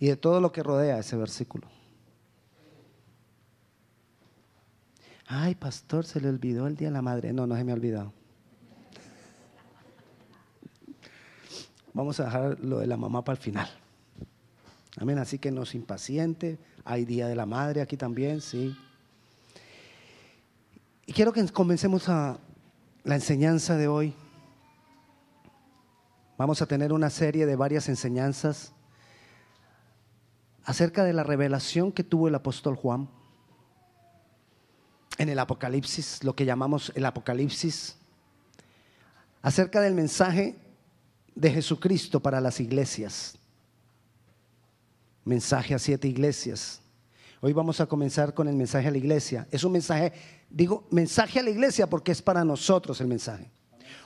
y de todo lo que rodea ese versículo. Ay, pastor, se le olvidó el Día de la Madre. No, no se me ha olvidado. Vamos a dejar lo de la mamá para el final. Amén, así que no se impaciente. Hay Día de la Madre aquí también, sí. Y quiero que comencemos a la enseñanza de hoy. Vamos a tener una serie de varias enseñanzas acerca de la revelación que tuvo el apóstol Juan en el Apocalipsis, lo que llamamos el Apocalipsis, acerca del mensaje de Jesucristo para las iglesias. Mensaje a siete iglesias. Hoy vamos a comenzar con el mensaje a la iglesia. Es un mensaje, digo, mensaje a la iglesia porque es para nosotros el mensaje.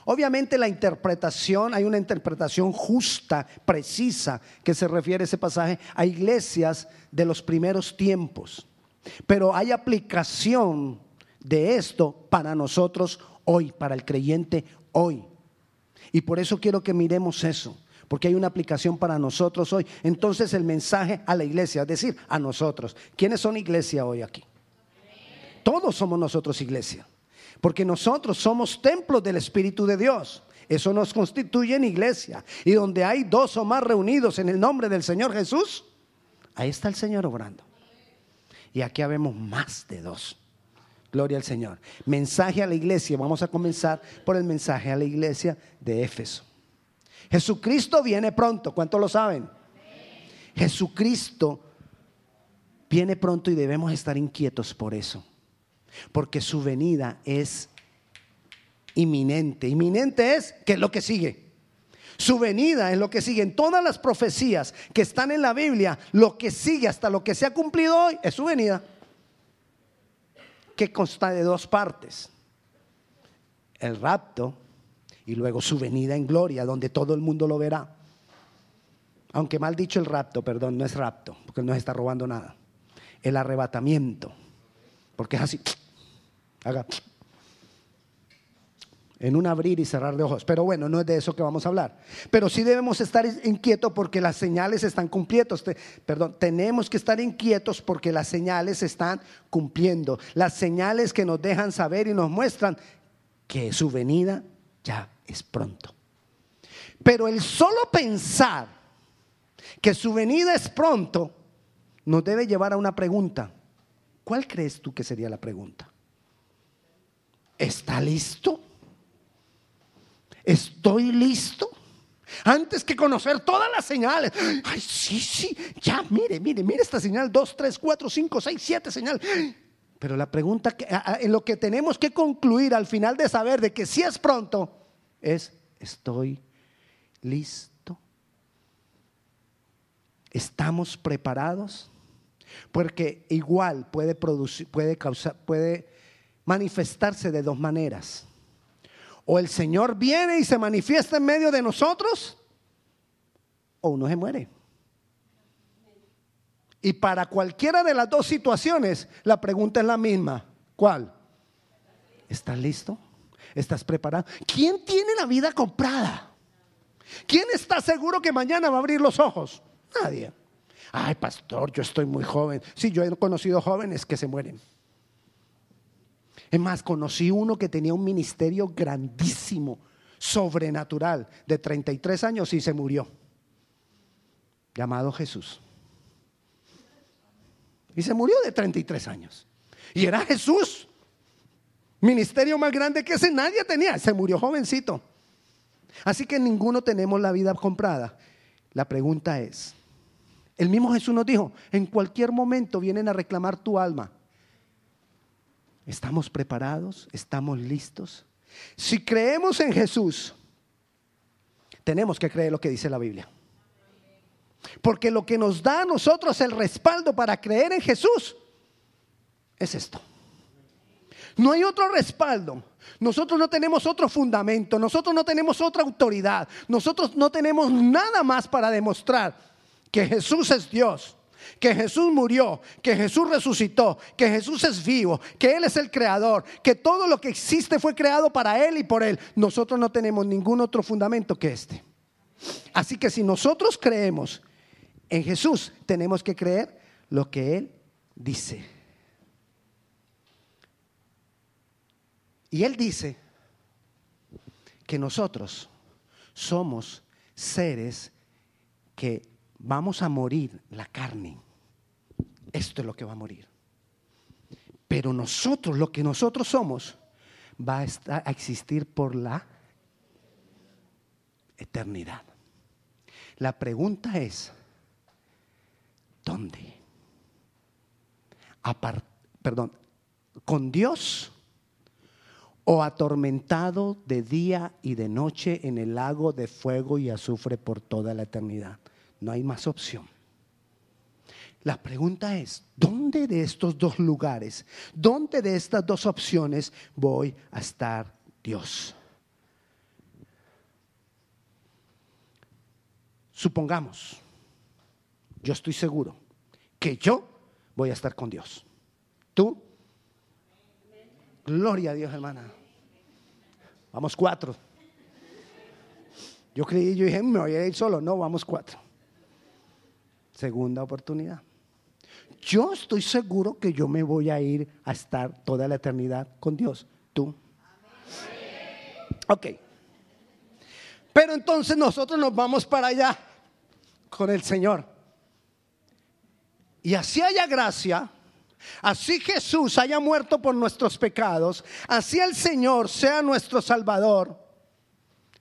Obviamente la interpretación, hay una interpretación justa, precisa, que se refiere a ese pasaje a iglesias de los primeros tiempos. Pero hay aplicación de esto para nosotros hoy, para el creyente hoy. Y por eso quiero que miremos eso, porque hay una aplicación para nosotros hoy. Entonces el mensaje a la iglesia, es decir, a nosotros. ¿Quiénes son iglesia hoy aquí? Todos somos nosotros iglesia. Porque nosotros somos templos del Espíritu de Dios. Eso nos constituye en iglesia. Y donde hay dos o más reunidos en el nombre del Señor Jesús, ahí está el Señor obrando. Y aquí habemos más de dos. Gloria al Señor. Mensaje a la iglesia. Vamos a comenzar por el mensaje a la iglesia de Éfeso. Jesucristo viene pronto. ¿Cuántos lo saben? Jesucristo viene pronto y debemos estar inquietos por eso porque su venida es inminente. Inminente es que es lo que sigue. Su venida es lo que sigue. En todas las profecías que están en la Biblia, lo que sigue hasta lo que se ha cumplido hoy es su venida. Que consta de dos partes. El rapto y luego su venida en gloria, donde todo el mundo lo verá. Aunque mal dicho el rapto, perdón, no es rapto, porque no se está robando nada. El arrebatamiento, porque es así Haga. En un abrir y cerrar de ojos. Pero bueno, no es de eso que vamos a hablar. Pero sí debemos estar inquietos porque las señales están cumpliendo. Perdón, tenemos que estar inquietos porque las señales están cumpliendo. Las señales que nos dejan saber y nos muestran que su venida ya es pronto. Pero el solo pensar que su venida es pronto nos debe llevar a una pregunta. ¿Cuál crees tú que sería la pregunta? ¿Está listo? ¿Estoy listo? Antes que conocer todas las señales. Ay, sí, sí, ya, mire, mire, mire esta señal, dos, tres, cuatro, cinco, seis, siete señales. Pero la pregunta que, en lo que tenemos que concluir al final de saber de que si es pronto es, ¿estoy listo? ¿Estamos preparados? Porque igual puede producir, puede causar, puede manifestarse de dos maneras. O el Señor viene y se manifiesta en medio de nosotros, o uno se muere. Y para cualquiera de las dos situaciones, la pregunta es la misma. ¿Cuál? ¿Estás listo? ¿Estás preparado? ¿Quién tiene la vida comprada? ¿Quién está seguro que mañana va a abrir los ojos? Nadie. Ay, pastor, yo estoy muy joven. Sí, yo he conocido jóvenes que se mueren. Es más, conocí uno que tenía un ministerio grandísimo, sobrenatural, de 33 años y se murió, llamado Jesús. Y se murió de 33 años. Y era Jesús. Ministerio más grande que ese nadie tenía. Se murió jovencito. Así que ninguno tenemos la vida comprada. La pregunta es, el mismo Jesús nos dijo, en cualquier momento vienen a reclamar tu alma. ¿Estamos preparados? ¿Estamos listos? Si creemos en Jesús, tenemos que creer lo que dice la Biblia. Porque lo que nos da a nosotros el respaldo para creer en Jesús es esto. No hay otro respaldo. Nosotros no tenemos otro fundamento. Nosotros no tenemos otra autoridad. Nosotros no tenemos nada más para demostrar que Jesús es Dios que Jesús murió, que Jesús resucitó, que Jesús es vivo, que Él es el creador, que todo lo que existe fue creado para Él y por Él. Nosotros no tenemos ningún otro fundamento que este. Así que si nosotros creemos en Jesús tenemos que creer lo que Él dice. Y Él dice que nosotros somos seres que vamos a morir la carne. Esto es lo que va a morir. Pero nosotros, lo que nosotros somos, va a, estar, a existir por la eternidad. La pregunta es, ¿dónde? perdón, ¿con Dios o atormentado de día y de noche en el lago de fuego y azufre por toda la eternidad? No hay más opción. La pregunta es, ¿dónde de estos dos lugares, dónde de estas dos opciones voy a estar Dios? Supongamos, yo estoy seguro que yo voy a estar con Dios. ¿Tú? Gloria a Dios, hermana. Vamos cuatro. Yo creí, yo dije, me voy a ir solo. No, vamos cuatro. Segunda oportunidad. Yo estoy seguro que yo me voy a ir a estar toda la eternidad con Dios. ¿Tú? Ok. Pero entonces nosotros nos vamos para allá con el Señor. Y así haya gracia, así Jesús haya muerto por nuestros pecados, así el Señor sea nuestro Salvador,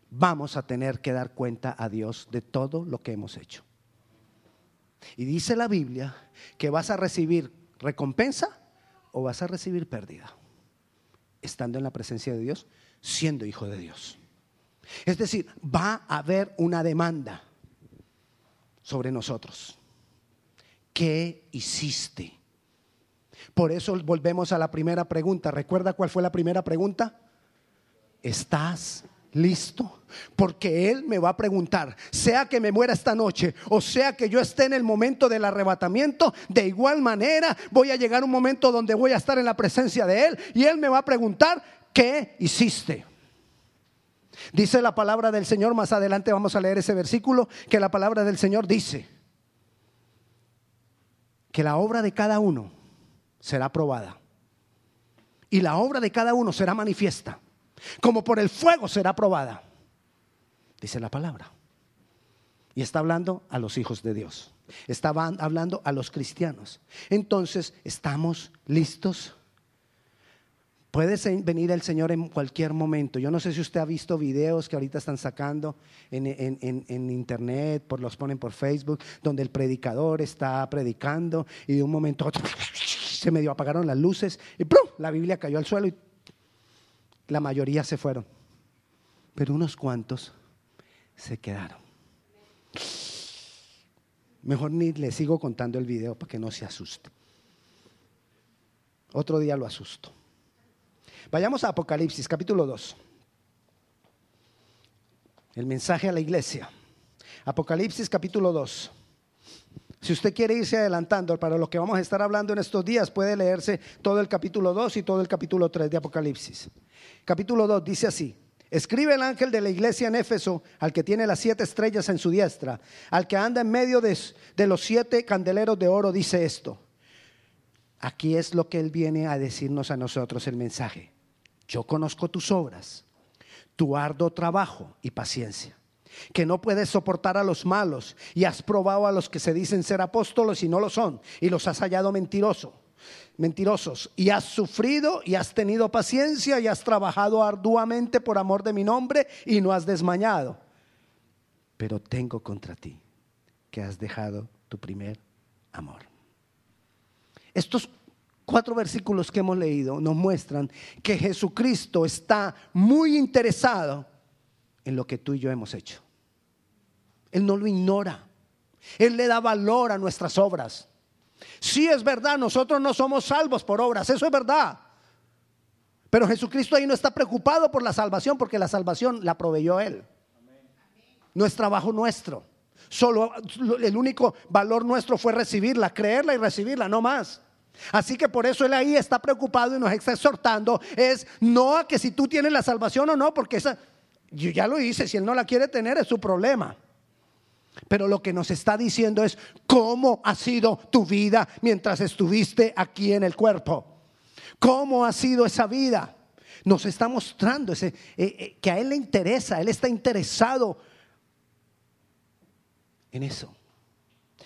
vamos a tener que dar cuenta a Dios de todo lo que hemos hecho. Y dice la Biblia que vas a recibir recompensa o vas a recibir pérdida, estando en la presencia de Dios, siendo hijo de Dios. Es decir, va a haber una demanda sobre nosotros. ¿Qué hiciste? Por eso volvemos a la primera pregunta. ¿Recuerda cuál fue la primera pregunta? ¿Estás listo? Porque Él me va a preguntar, sea que me muera esta noche o sea que yo esté en el momento del arrebatamiento, de igual manera voy a llegar un momento donde voy a estar en la presencia de Él y Él me va a preguntar, ¿qué hiciste? Dice la palabra del Señor, más adelante vamos a leer ese versículo, que la palabra del Señor dice que la obra de cada uno será probada y la obra de cada uno será manifiesta, como por el fuego será probada, dice la palabra. Y está hablando a los hijos de Dios, estaba hablando a los cristianos. Entonces, ¿estamos listos? Puede venir el Señor en cualquier momento. Yo no sé si usted ha visto videos que ahorita están sacando en, internet, por, los ponen por Facebook, donde el predicador está predicando y de un momento a otro se medio apagaron las luces y la Biblia cayó al suelo y la mayoría se fueron. Pero unos cuantos se quedaron. Mejor ni le sigo contando el video para que no se asuste. Otro día lo asusto. Vayamos a Apocalipsis capítulo 2. El mensaje a la iglesia. Apocalipsis capítulo 2. Si usted quiere irse adelantando para lo que vamos a estar hablando en estos días, puede leerse todo el capítulo 2 y todo el capítulo 3 de Apocalipsis. Capítulo 2 dice así. Escribe el ángel de la iglesia en Éfeso, al que tiene las siete estrellas en su diestra, al que anda en medio de, de los siete candeleros de oro, dice esto. Aquí es lo que él viene a decirnos a nosotros el mensaje yo conozco tus obras, tu arduo trabajo y paciencia, que no puedes soportar a los malos y has probado a los que se dicen ser apóstolos y no lo son, y los has hallado mentiroso, mentirosos, y has sufrido y has tenido paciencia y has trabajado arduamente por amor de mi nombre y no has desmañado. Pero tengo contra ti que has dejado tu primer amor. Estos cuatro versículos que hemos leído nos muestran que Jesucristo está muy interesado en lo que tú y yo hemos hecho. Él no lo ignora. Él le da valor a nuestras obras. Sí es verdad, nosotros no somos salvos por obras, eso es verdad. Pero Jesucristo ahí no está preocupado por la salvación porque la salvación la proveyó Él. No es trabajo nuestro. Solo el único valor nuestro fue recibirla, creerla y recibirla, no más. Así que por eso él ahí está preocupado y nos está exhortando. Es no a que si tú tienes la salvación o no, porque esa, yo ya lo hice, si él no la quiere tener es su problema. Pero lo que nos está diciendo es cómo ha sido tu vida mientras estuviste aquí en el cuerpo. ¿Cómo ha sido esa vida? Nos está mostrando ese, eh, eh, que a Él le interesa, Él está interesado en eso.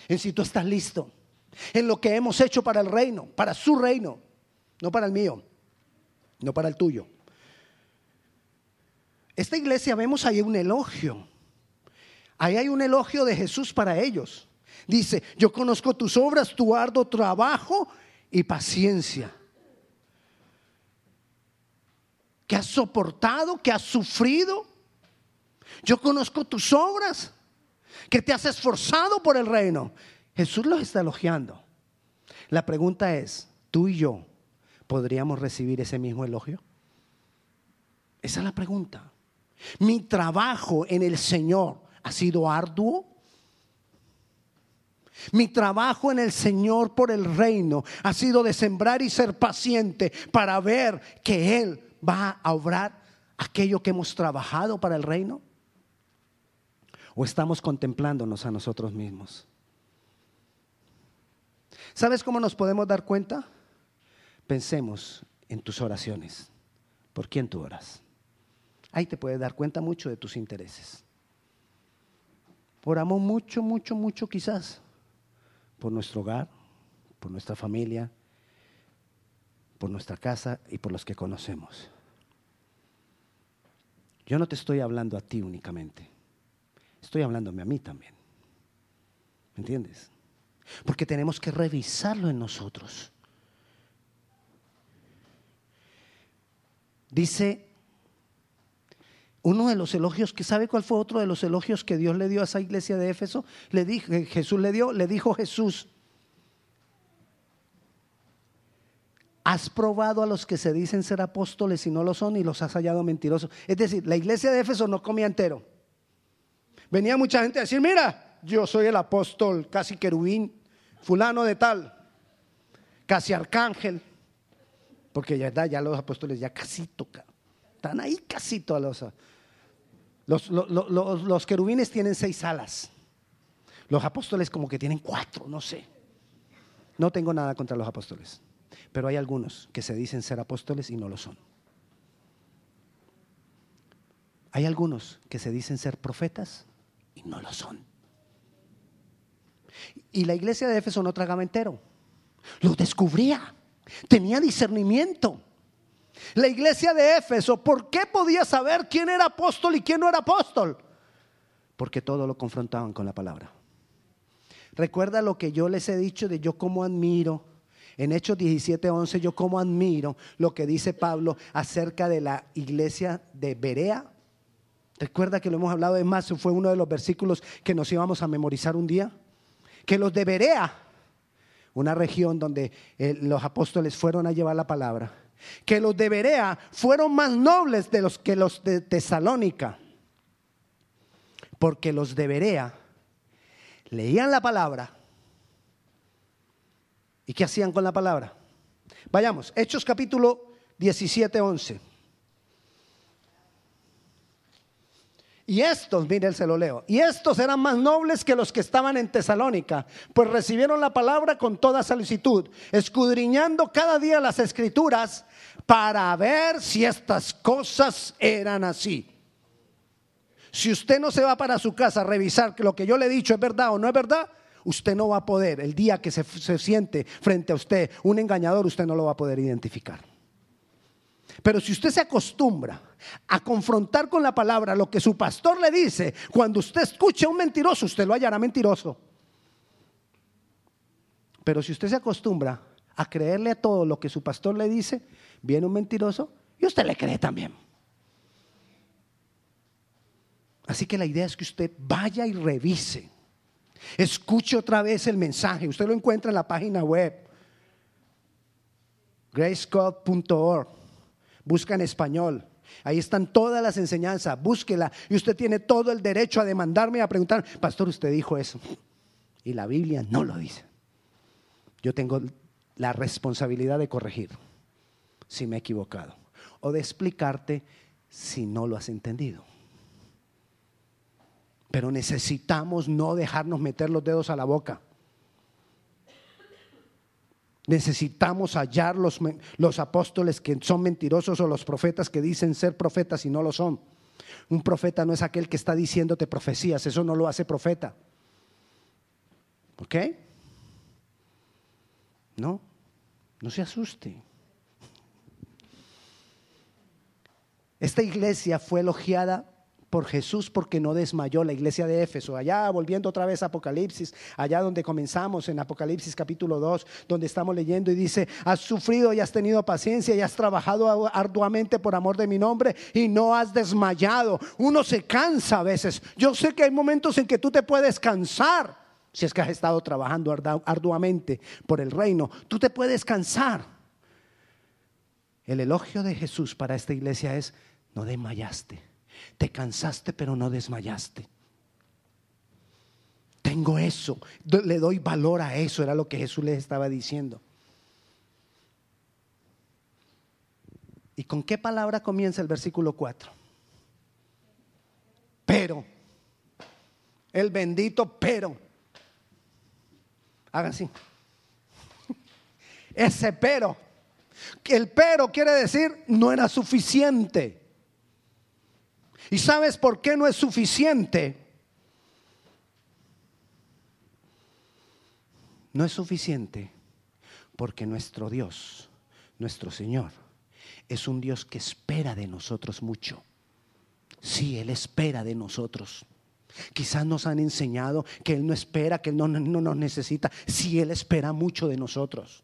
En si tú estás listo, en lo que hemos hecho para el reino, para su reino, no para el mío, no para el tuyo. Esta iglesia vemos ahí un elogio. Ahí hay un elogio de Jesús para ellos. Dice, yo conozco tus obras, tu arduo trabajo y paciencia. Que has soportado, que has sufrido. Yo conozco tus obras, que te has esforzado por el reino. Jesús los está elogiando. La pregunta es, ¿tú y yo podríamos recibir ese mismo elogio? Esa es la pregunta. Mi trabajo en el Señor ha sido arduo. Mi trabajo en el Señor por el reino ha sido de sembrar y ser paciente para ver que Él va a obrar aquello que hemos trabajado para el reino. ¿O estamos contemplándonos a nosotros mismos? ¿Sabes cómo nos podemos dar cuenta? Pensemos en tus oraciones. ¿Por quién tú oras? Ahí te puedes dar cuenta mucho de tus intereses. Oramos mucho, mucho, mucho quizás por nuestro hogar, por nuestra familia, por nuestra casa y por los que conocemos. Yo no te estoy hablando a ti únicamente, estoy hablándome a mí también. ¿Me entiendes? Porque tenemos que revisarlo en nosotros. Dice uno de los elogios, que sabe cuál fue otro de los elogios que Dios le dio a esa iglesia de Éfeso? Le dijo, Jesús le dio, le dijo Jesús, has probado a los que se dicen ser apóstoles y no lo son y los has hallado mentirosos. Es decir, la iglesia de Éfeso no comía entero. Venía mucha gente a decir, mira, yo soy el apóstol, casi querubín, fulano de tal, casi arcángel, porque ya, ya los apóstoles ya casi tocan, están ahí casi a los los, querubines tienen seis alas. Los apóstoles como que tienen cuatro, no sé. No tengo nada contra los apóstoles. Pero hay algunos que se dicen ser apóstoles y no lo son. Hay algunos que se dicen ser profetas y no lo son. Y la iglesia de Éfeso no tragaba entero. Lo descubría. Tenía discernimiento. La iglesia de Éfeso, ¿por qué podía saber quién era apóstol y quién no era apóstol? Porque todo lo confrontaban con la palabra. Recuerda lo que yo les he dicho de yo como admiro. En Hechos 17:11 yo como admiro lo que dice Pablo acerca de la iglesia de Berea. Recuerda que lo hemos hablado de más, fue uno de los versículos que nos íbamos a memorizar un día. Que los de Berea, una región donde eh, los apóstoles fueron a llevar la palabra, que los de Berea fueron más nobles de los que los de Tesalónica. Porque los de Berea leían la palabra. ¿Y qué hacían con la palabra? Vayamos, Hechos capítulo 17, 11. Y estos, miren, se lo leo. Y estos eran más nobles que los que estaban en Tesalónica, pues recibieron la palabra con toda solicitud, escudriñando cada día las escrituras para ver si estas cosas eran así. Si usted no se va para su casa a revisar que lo que yo le he dicho es verdad o no es verdad, usted no va a poder, el día que se, se siente frente a usted un engañador, usted no lo va a poder identificar. Pero si usted se acostumbra a confrontar con la palabra lo que su pastor le dice, cuando usted escuche a un mentiroso, usted lo hallará mentiroso. Pero si usted se acostumbra a creerle a todo lo que su pastor le dice, viene un mentiroso y usted le cree también. Así que la idea es que usted vaya y revise. Escuche otra vez el mensaje. Usted lo encuentra en la página web gracecode.org busca en español. Ahí están todas las enseñanzas, búsquela. Y usted tiene todo el derecho a demandarme, a preguntar, pastor, usted dijo eso. Y la Biblia no lo dice. Yo tengo la responsabilidad de corregir si me he equivocado o de explicarte si no lo has entendido. Pero necesitamos no dejarnos meter los dedos a la boca. Necesitamos hallar los, los, apóstoles que son mentirosos o los profetas que dicen ser profetas y no lo son. Un profeta no es aquel que está diciéndote profecías, eso no lo hace profeta. ¿Ok? No, no se asuste. Esta iglesia fue elogiada por Jesús porque no desmayó la iglesia de Éfeso. Allá, volviendo otra vez a Apocalipsis, allá donde comenzamos en Apocalipsis capítulo 2, donde estamos leyendo y dice, has sufrido y has tenido paciencia y has trabajado arduamente por amor de mi nombre y no has desmayado. Uno se cansa a veces. Yo sé que hay momentos en que tú te puedes cansar. Si es que has estado trabajando arduamente por el reino, tú te puedes cansar. El elogio de Jesús para esta iglesia es, no desmayaste te cansaste pero no desmayaste. Tengo eso, le doy valor a eso, era lo que Jesús les estaba diciendo. ¿Y con qué palabra comienza el versículo 4? Pero, el bendito pero. Hagan así. Ese pero. El pero quiere decir no era suficiente. ¿Y sabes por qué no es suficiente? No es suficiente porque nuestro Dios, nuestro Señor, es un Dios que espera de nosotros mucho. Sí, Él espera de nosotros. Quizás nos han enseñado que Él no espera, que Él no, no nos necesita. Sí, Él espera mucho de nosotros.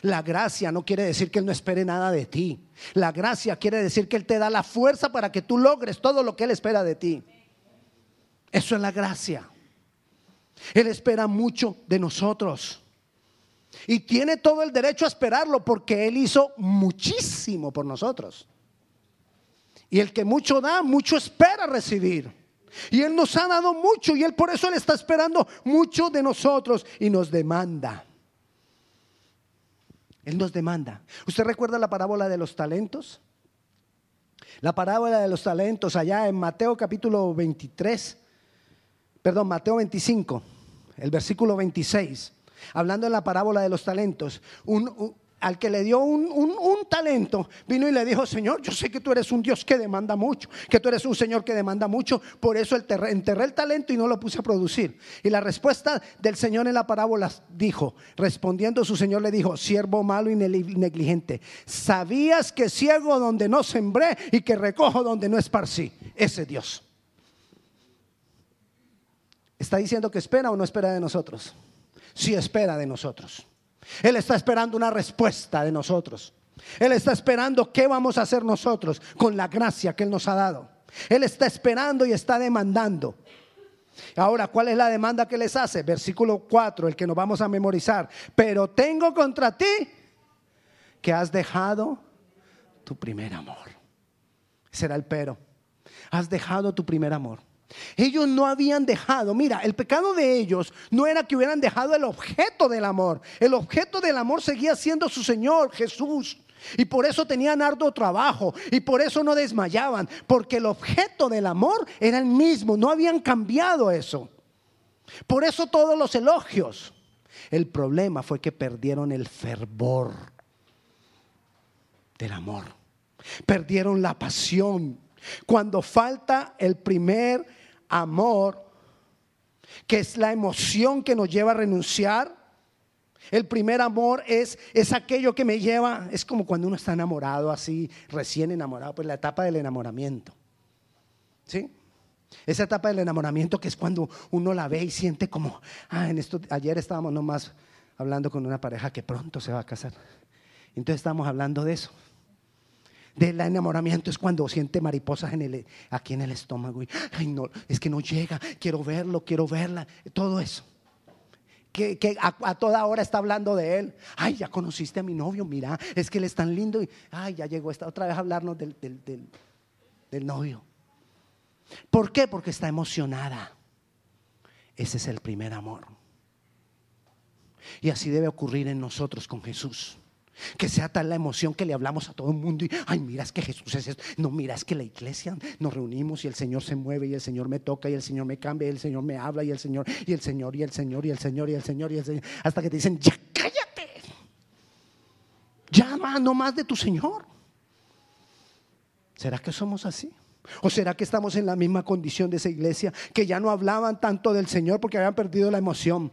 La gracia no quiere decir que Él no espere nada de ti. La gracia quiere decir que Él te da la fuerza para que tú logres todo lo que Él espera de ti. Eso es la gracia. Él espera mucho de nosotros. Y tiene todo el derecho a esperarlo porque Él hizo muchísimo por nosotros. Y el que mucho da, mucho espera recibir. Y Él nos ha dado mucho y Él por eso Él está esperando mucho de nosotros y nos demanda. Él nos demanda. ¿Usted recuerda la parábola de los talentos? La parábola de los talentos allá en Mateo capítulo 23, perdón, Mateo 25, el versículo 26, hablando de la parábola de los talentos. Un, al que le dio un, talento, vino y le dijo, Señor, yo sé que tú eres un Dios que demanda mucho, que tú eres un Señor que demanda mucho, por eso enterré el talento y no lo puse a producir. Y la respuesta del Señor en la parábola dijo, respondiendo su Señor le dijo, siervo malo y negligente, ¿sabías que ciego donde no sembré y que recojo donde no esparcí? Ese Dios. ¿Está diciendo que espera o no espera de nosotros? Sí espera de nosotros. Él está esperando una respuesta de nosotros. Él está esperando qué vamos a hacer nosotros con la gracia que Él nos ha dado. Él está esperando y está demandando. Ahora, ¿cuál es la demanda que les hace? Versículo 4, el que nos vamos a memorizar. Pero tengo contra ti que has dejado tu primer amor. Será el pero. Has dejado tu primer amor. Ellos no habían dejado, mira, el pecado de ellos no era que hubieran dejado el objeto del amor. El objeto del amor seguía siendo su Señor Jesús. Y por eso tenían arduo trabajo y por eso no desmayaban, porque el objeto del amor era el mismo, no habían cambiado eso. Por eso todos los elogios. El problema fue que perdieron el fervor del amor. Perdieron la pasión. Cuando falta el primer amor, que es la emoción que nos lleva a renunciar. El primer amor es, es aquello que me lleva, es como cuando uno está enamorado así, recién enamorado, pues la etapa del enamoramiento. ¿Sí? Esa etapa del enamoramiento que es cuando uno la ve y siente como, ah, en esto, ayer estábamos nomás hablando con una pareja que pronto se va a casar. Entonces estábamos hablando de eso del enamoramiento es cuando siente mariposas en el, aquí en el estómago. Y, Ay, no, es que no llega, quiero verlo, quiero verla, todo eso. Que, a, toda hora está hablando de él. Ay, ya conociste a mi novio, mira, es que él es tan lindo. Y, ay, ya llegó esta otra vez a hablarnos del, del novio. ¿Por qué? Porque está emocionada. Ese es el primer amor. Y así debe ocurrir en nosotros con Jesús. Que sea tal la emoción que le hablamos a todo el mundo y, ay, mira, es que Jesús es esto. No, mira, es que la iglesia nos reunimos y el Señor se mueve y el Señor me toca y el Señor me cambia y el Señor me habla y el Señor y el Señor y el Señor y el Señor y el Señor y el Señor. Hasta que te dicen, ya cállate. Llama no más de tu Señor. ¿Será que somos así? ¿O será que estamos en la misma condición de esa iglesia que ya no hablaban tanto del Señor porque habían perdido la emoción?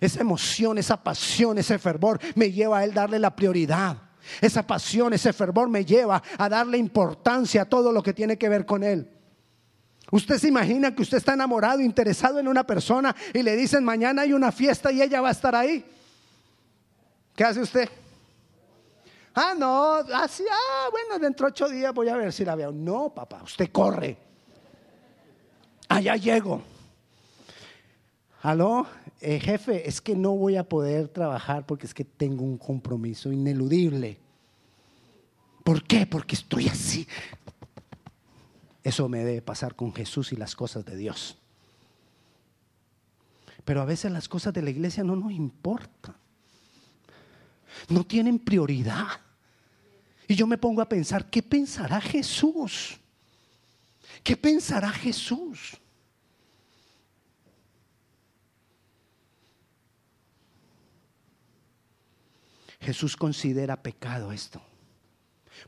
Esa emoción, esa pasión, ese fervor me lleva a Él darle la prioridad. Esa pasión, ese fervor me lleva a darle importancia a todo lo que tiene que ver con Él. Usted se imagina que usted está enamorado, interesado en una persona y le dicen mañana hay una fiesta y ella va a estar ahí. ¿Qué hace usted? Ah, no, así, ah, bueno, dentro de ocho días voy a ver si la veo. No, papá, usted corre. Allá llego. Aló, eh, jefe, es que no voy a poder trabajar porque es que tengo un compromiso ineludible. ¿Por qué? Porque estoy así. Eso me debe pasar con Jesús y las cosas de Dios. Pero a veces las cosas de la iglesia no nos importan. No tienen prioridad. Y yo me pongo a pensar, ¿qué pensará Jesús? ¿Qué pensará Jesús? Jesús considera pecado esto.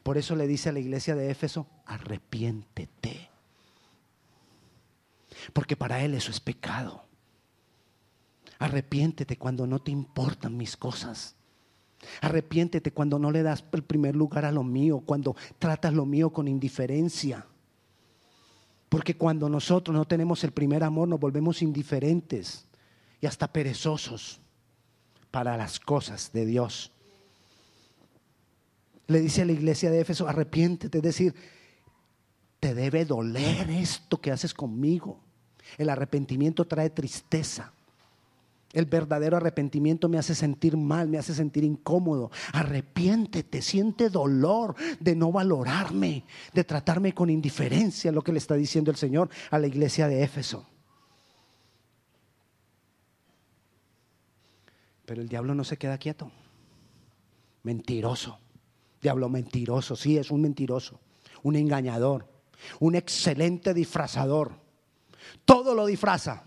Por eso le dice a la iglesia de Éfeso, arrepiéntete. Porque para Él eso es pecado. Arrepiéntete cuando no te importan mis cosas. Arrepiéntete cuando no le das el primer lugar a lo mío, cuando tratas lo mío con indiferencia. Porque cuando nosotros no tenemos el primer amor nos volvemos indiferentes y hasta perezosos para las cosas de Dios le dice a la iglesia de Éfeso, arrepiéntete, es decir, te debe doler esto que haces conmigo. El arrepentimiento trae tristeza. El verdadero arrepentimiento me hace sentir mal, me hace sentir incómodo. Arrepiéntete, siente dolor de no valorarme, de tratarme con indiferencia, lo que le está diciendo el Señor a la iglesia de Éfeso. Pero el diablo no se queda quieto. Mentiroso. Diablo mentiroso, sí, es un mentiroso, un engañador, un excelente disfrazador. Todo lo disfraza,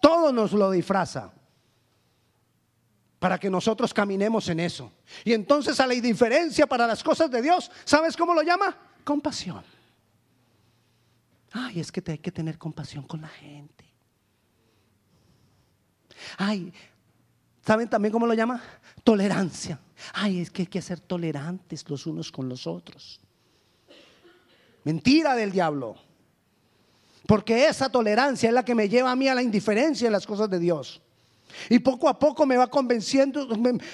todo nos lo disfraza para que nosotros caminemos en eso. Y entonces a la indiferencia para las cosas de Dios, ¿sabes cómo lo llama? Compasión. Ay, es que te hay que tener compasión con la gente. Ay, ¿saben también cómo lo llama? Tolerancia. Ay, es que hay que ser tolerantes los unos con los otros. Mentira del diablo. Porque esa tolerancia es la que me lleva a mí a la indiferencia en las cosas de Dios. Y poco a poco me va convenciendo,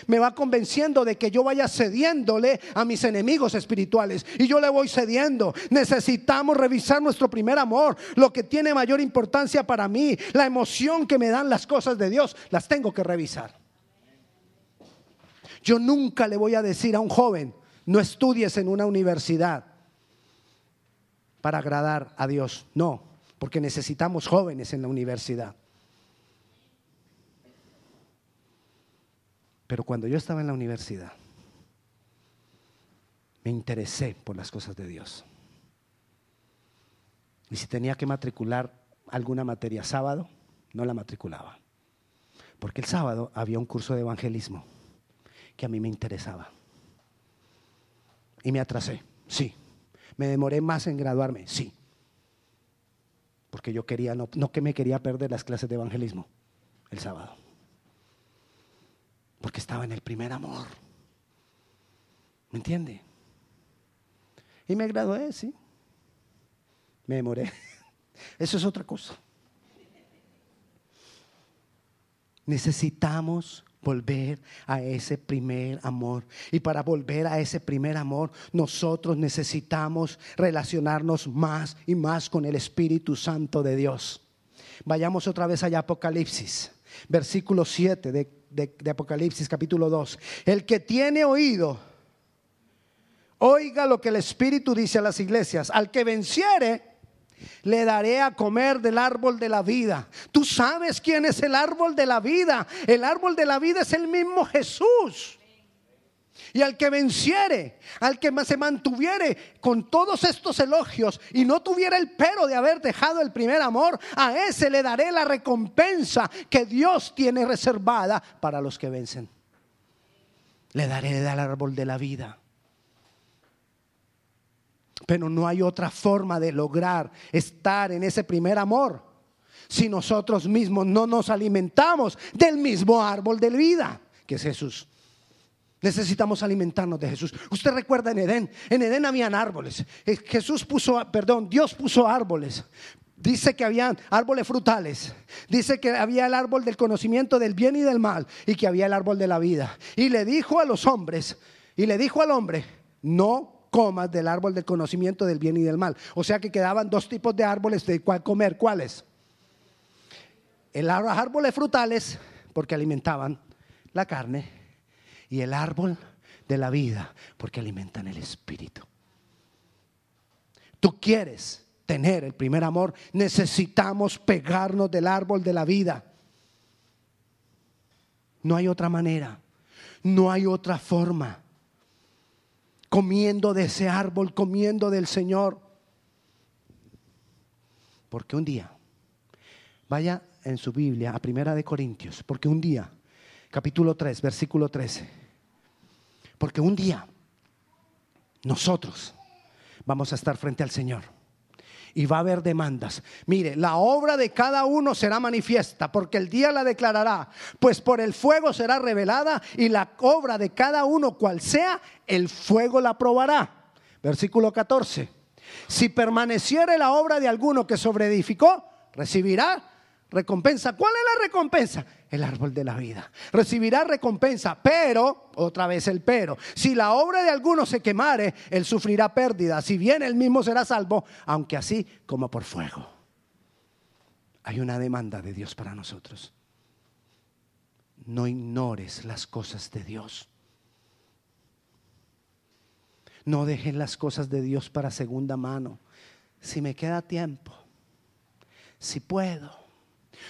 me, va convenciendo de que yo vaya cediéndole a mis enemigos espirituales. Y yo le voy cediendo. Necesitamos revisar nuestro primer amor, lo que tiene mayor importancia para mí, la emoción que me dan las cosas de Dios, las tengo que revisar. Yo nunca le voy a decir a un joven, no estudies en una universidad para agradar a Dios. No, porque necesitamos jóvenes en la universidad. Pero cuando yo estaba en la universidad, me interesé por las cosas de Dios. Y si tenía que matricular alguna materia sábado, no la matriculaba. Porque el sábado había un curso de evangelismo que a mí me interesaba. Y me atrasé, sí. Me demoré más en graduarme, sí. Porque yo quería, no, no que me quería perder las clases de evangelismo el sábado. Porque estaba en el primer amor. ¿Me entiende? Y me gradué, sí. Me demoré. Eso es otra cosa. Necesitamos volver a ese primer amor. Y para volver a ese primer amor, nosotros necesitamos relacionarnos más y más con el Espíritu Santo de Dios. Vayamos otra vez allá a Apocalipsis, versículo 7 de, de Apocalipsis capítulo 2. El que tiene oído, oiga lo que el Espíritu dice a las iglesias. Al que venciere, le daré a comer del árbol de la vida. Tú sabes quién es el árbol de la vida. El árbol de la vida es el mismo Jesús. Y al que venciere, al que se mantuviere con todos estos elogios y no tuviera el pero de haber dejado el primer amor, a ese le daré la recompensa que Dios tiene reservada para los que vencen. Le daré del árbol de la vida. Pero no hay otra forma de lograr estar en ese primer amor si nosotros mismos no nos alimentamos del mismo árbol de vida, que es Jesús. Necesitamos alimentarnos de Jesús. Usted recuerda en Edén, en Edén habían árboles. Eh, Jesús puso, perdón, Dios puso árboles. Dice que había árboles frutales. Dice que había el árbol del conocimiento del bien y del mal y que había el árbol de la vida. Y le dijo a los hombres, y le dijo al hombre, no comas del árbol del conocimiento del bien y del mal. O sea que quedaban dos tipos de árboles de cuál comer. ¿Cuáles? El árboles frutales, porque alimentaban la carne, y el árbol de la vida, porque alimentan el espíritu. Tú quieres tener el primer amor, necesitamos pegarnos del árbol de la vida. No hay otra manera, no hay otra forma. Comiendo de ese árbol, comiendo del Señor. Porque un día, vaya en su Biblia a Primera de Corintios, porque un día capítulo 3, versículo 13. Porque un día nosotros vamos a estar frente al Señor y va a haber demandas. Mire, la obra de cada uno será manifiesta, porque el día la declarará, pues por el fuego será revelada y la obra de cada uno, cual sea, el fuego la probará. Versículo 14. Si permaneciere la obra de alguno que sobreedificó, recibirá recompensa. ¿Cuál es la recompensa? El árbol de la vida. Recibirá recompensa, pero, otra vez el pero, si la obra de alguno se quemare, él sufrirá pérdida. Si bien él mismo será salvo, aunque así como por fuego. Hay una demanda de Dios para nosotros. No ignores las cosas de Dios. No dejen las cosas de Dios para segunda mano. Si me queda tiempo, si puedo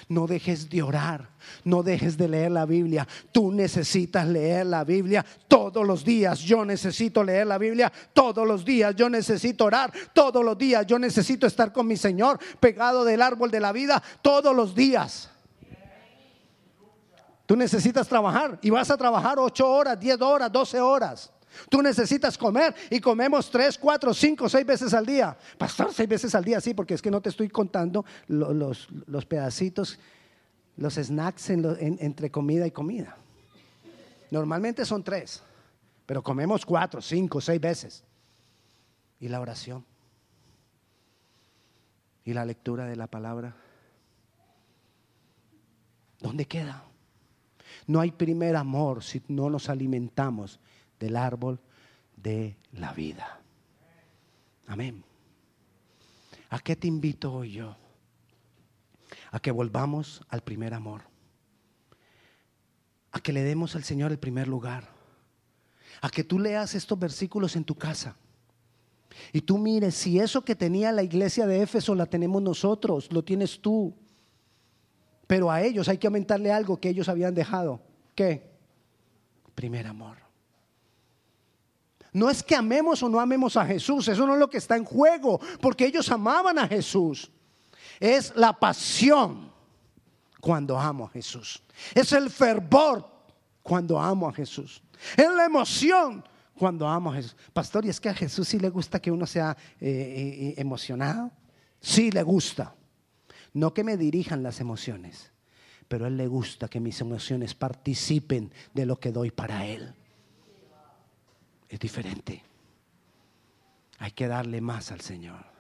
no dejes de orar, no dejes de leer la Biblia. Tú necesitas leer la Biblia todos los días. Yo necesito leer la Biblia todos los días. Yo necesito orar todos los días. Yo necesito estar con mi Señor pegado del árbol de la vida todos los días. Tú necesitas trabajar y vas a trabajar ocho horas, diez horas, doce horas. Tú necesitas comer y comemos tres, cuatro, cinco, seis veces al día. Pastor, seis veces al día, sí, porque es que no te estoy contando los, pedacitos, los snacks entre comida y comida. Normalmente son tres, pero comemos cuatro, cinco, seis veces. Y la oración. Y la lectura de la palabra. ¿Dónde queda? No hay primer amor si no nos alimentamos del árbol de la vida. Amén. ¿A qué te invito hoy yo? A que volvamos al primer amor. A que le demos al Señor el primer lugar. A que tú leas estos versículos en tu casa. Y tú mires si eso que tenía la iglesia de Éfeso la tenemos nosotros, lo tienes tú. Pero a ellos hay que aumentarle algo que ellos habían dejado. ¿Qué? Primer amor. No es que amemos o no amemos a Jesús, eso no es lo que está en juego, porque ellos amaban a Jesús. Es la pasión cuando amo a Jesús. Es el fervor cuando amo a Jesús. Es la emoción cuando amo a Jesús. Pastor, ¿y es que a Jesús sí le gusta que uno sea eh, eh, emocionado? Sí le gusta. No que me dirijan las emociones, pero Él le gusta que mis emociones participen de lo que doy para Él es diferente. Hay que darle más al Señor.